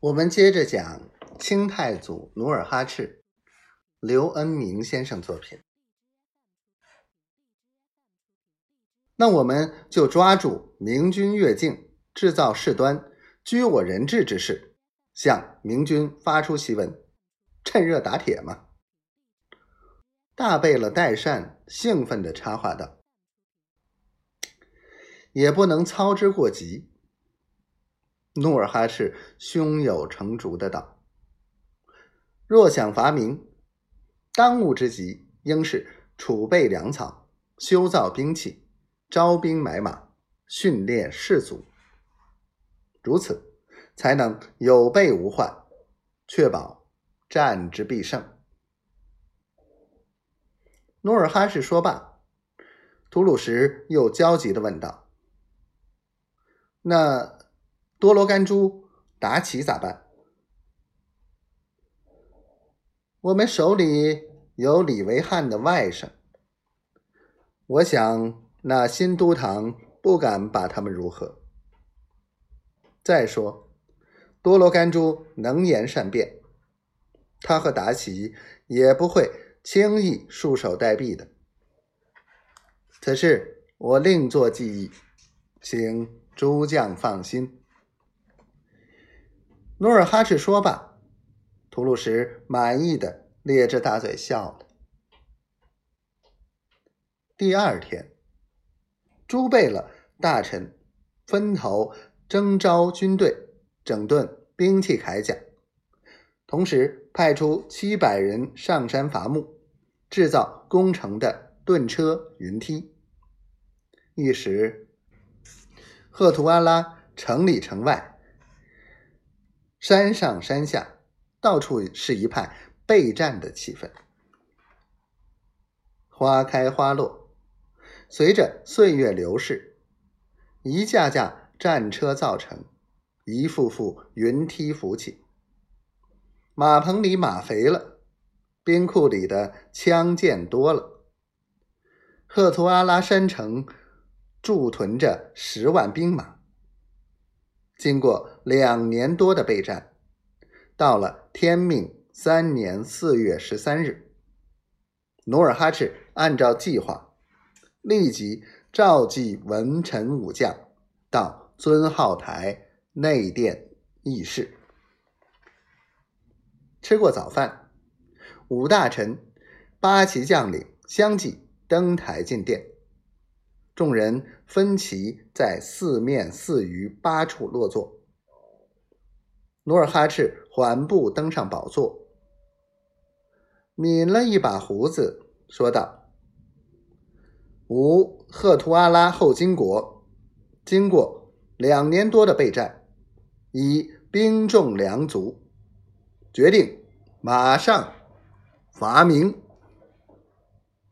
我们接着讲清太祖努尔哈赤，刘恩明先生作品。那我们就抓住明军越境制造事端、拘我人质之事，向明军发出檄文，趁热打铁嘛。大贝勒代善兴奋地插话道：“也不能操之过急。”努尔哈赤胸有成竹的道：“若想伐明，当务之急应是储备粮草、修造兵器、招兵买马、训练士卒，如此才能有备无患，确保战之必胜。”努尔哈赤说罢，吐鲁什又焦急的问道：“那多罗干珠、达奇咋办？我们手里有李维汉的外甥，我想那新都堂不敢把他们如何。再说，多罗干珠能言善辩，他和达奇也不会。”轻易束手待毙的。此事我另作记忆，请诸将放心。努尔哈赤说罢，吐鲁什满意的咧着大嘴笑了。第二天，朱贝勒大臣分头征召军队，整顿兵器铠甲。同时派出七百人上山伐木，制造攻城的盾车、云梯。一时，赫图阿拉城里城外、山上山下，到处是一派备战的气氛。花开花落，随着岁月流逝，一架架战车造成，一副副云梯浮起。马棚里马肥了，兵库里的枪剑多了。赫图阿拉山城驻屯着十万兵马。经过两年多的备战，到了天命三年四月十三日，努尔哈赤按照计划，立即召集文臣武将到尊号台内殿议事。吃过早饭，五大臣、八旗将领相继登台进殿，众人分旗在四面四隅八处落座。努尔哈赤缓步登上宝座，抿了一把胡子，说道：“吾赫图阿拉后金国，经过两年多的备战，已兵众粮足。”决定马上伐明。